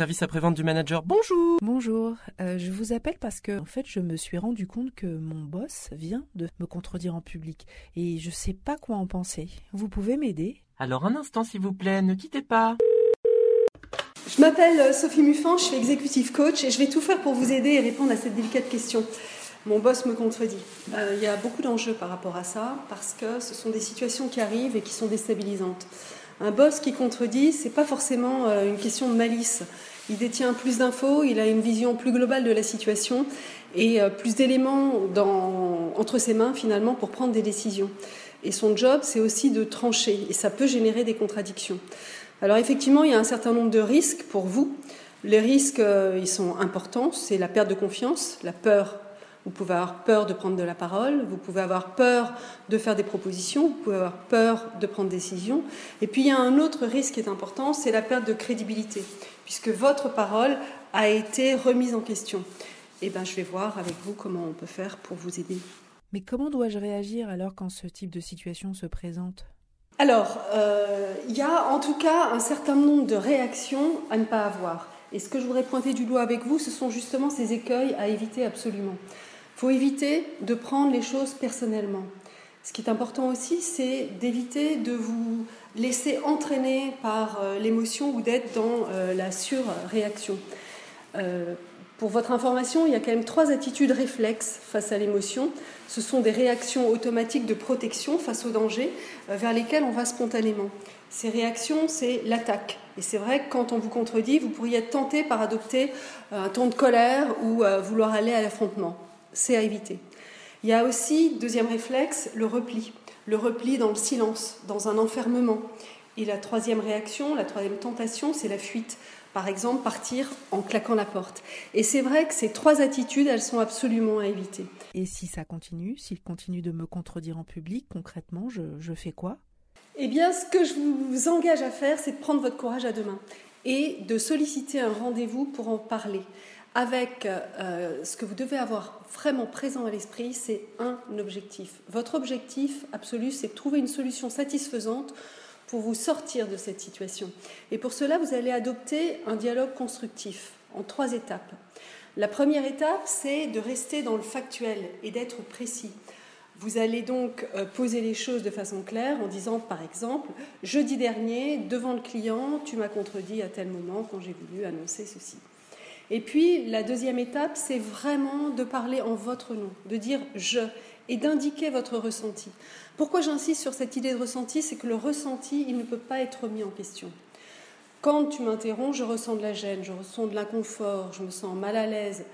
Service après-vente du manager, bonjour Bonjour, euh, je vous appelle parce que en fait je me suis rendu compte que mon boss vient de me contredire en public et je sais pas quoi en penser. Vous pouvez m'aider? Alors un instant s'il vous plaît, ne quittez pas. Je m'appelle euh, Sophie Muffin, je suis executive coach et je vais tout faire pour vous aider et répondre à cette délicate question. Mon boss me contredit. Euh, il y a beaucoup d'enjeux par rapport à ça parce que ce sont des situations qui arrivent et qui sont déstabilisantes. Un boss qui contredit, c'est pas forcément euh, une question de malice. Il détient plus d'infos, il a une vision plus globale de la situation et plus d'éléments entre ses mains finalement pour prendre des décisions. Et son job, c'est aussi de trancher et ça peut générer des contradictions. Alors effectivement, il y a un certain nombre de risques pour vous. Les risques, euh, ils sont importants. C'est la perte de confiance, la peur. Vous pouvez avoir peur de prendre de la parole, vous pouvez avoir peur de faire des propositions, vous pouvez avoir peur de prendre des décisions. Et puis il y a un autre risque qui est important, c'est la perte de crédibilité, puisque votre parole a été remise en question. Eh bien, je vais voir avec vous comment on peut faire pour vous aider. Mais comment dois-je réagir alors quand ce type de situation se présente? Alors, euh, il y a en tout cas un certain nombre de réactions à ne pas avoir. Et ce que je voudrais pointer du doigt avec vous, ce sont justement ces écueils à éviter absolument. Faut éviter de prendre les choses personnellement. Ce qui est important aussi, c'est d'éviter de vous laisser entraîner par euh, l'émotion ou d'être dans euh, la surréaction. Pour votre information, il y a quand même trois attitudes réflexes face à l'émotion. Ce sont des réactions automatiques de protection face au danger euh, vers lesquelles on va spontanément. Ces réactions, c'est l'attaque. Et c'est vrai que quand on vous contredit, vous pourriez être tenté par adopter euh, un ton de colère ou euh, vouloir aller à l'affrontement. C'est à éviter. Il y a aussi, deuxième réflexe, le repli. Le repli dans le silence, dans un enfermement. Et la troisième réaction, la troisième tentation, c'est la fuite. Par exemple, partir en claquant la porte. Et c'est vrai que ces trois attitudes, elles sont absolument à éviter. Et si ça continue, s'il continue de me contredire en public, concrètement, je, fais quoi? Eh bien, ce que je vous engage à faire, c'est de prendre votre courage à deux mains et de solliciter un rendez-vous pour en parler. Avec euh, ce que vous devez avoir vraiment présent à l'esprit, c'est un objectif. Votre objectif absolu, c'est de trouver une solution satisfaisante pour vous sortir de cette situation. Et pour cela, vous allez adopter un dialogue constructif en trois étapes. La première étape, c'est de rester dans le factuel et d'être précis. Vous allez donc euh, poser les choses de façon claire en disant, par exemple, jeudi dernier, devant le client, tu m'as contredit à tel moment quand j'ai voulu annoncer ceci. Et puis, la deuxième étape, c'est vraiment de parler en votre nom, de dire je et d'indiquer votre ressenti. Pourquoi j'insiste sur cette idée de ressenti C'est que le ressenti, il ne peut pas être mis en question. Quand tu m'interromps, je ressens de la gêne, je ressens de l'inconfort, je me sens mal à l'aise,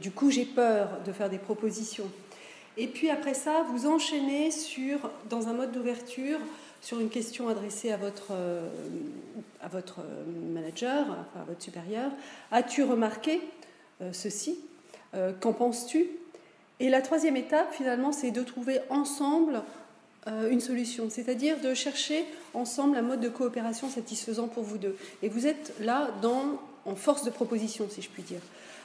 du coup j'ai peur de faire des propositions. Et puis après ça, vous enchaînez sur, dans un mode d'ouverture sur une question adressée à votre, euh, à votre manager, à votre supérieur. As-tu remarqué euh, ceci euh, Qu'en penses-tu? Et la troisième étape, finalement, c'est de trouver ensemble une solution, c'est-à-dire de chercher ensemble un mode de coopération satisfaisant pour vous deux. Et vous êtes là dans, en force de proposition, si je puis dire.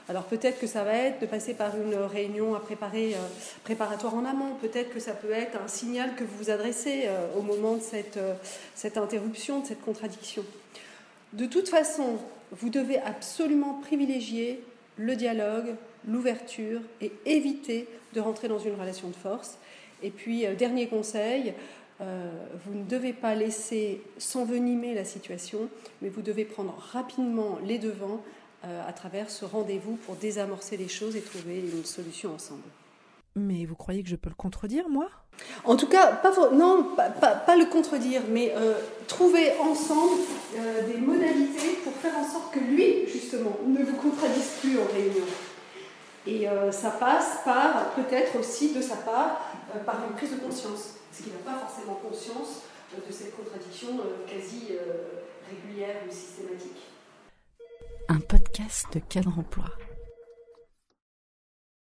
Alors peut-être que ça va être de passer par une réunion à préparer, euh, préparatoire en amont, peut-être que ça peut être un signal que vous vous adressez euh, au moment de cette, euh, cette interruption, de cette contradiction. De toute façon, vous devez absolument privilégier le dialogue, l'ouverture et éviter de rentrer dans une relation de force. Et puis, dernier conseil, vous ne devez pas laisser s'envenimer la situation, mais vous devez prendre rapidement les devants à travers ce rendez-vous pour désamorcer les choses et trouver une solution ensemble. Mais vous croyez que je peux le contredire, moi? En tout cas, pas, non, pas, le contredire, mais euh, trouver ensemble euh, des modalités pour faire en sorte que lui, justement, ne vous contredise plus en réunion. Et ça passe par, peut-être aussi de sa part, par une prise de conscience, parce qu'il n'a pas forcément conscience de cette contradiction quasi régulière ou systématique podcast de cadre emploi.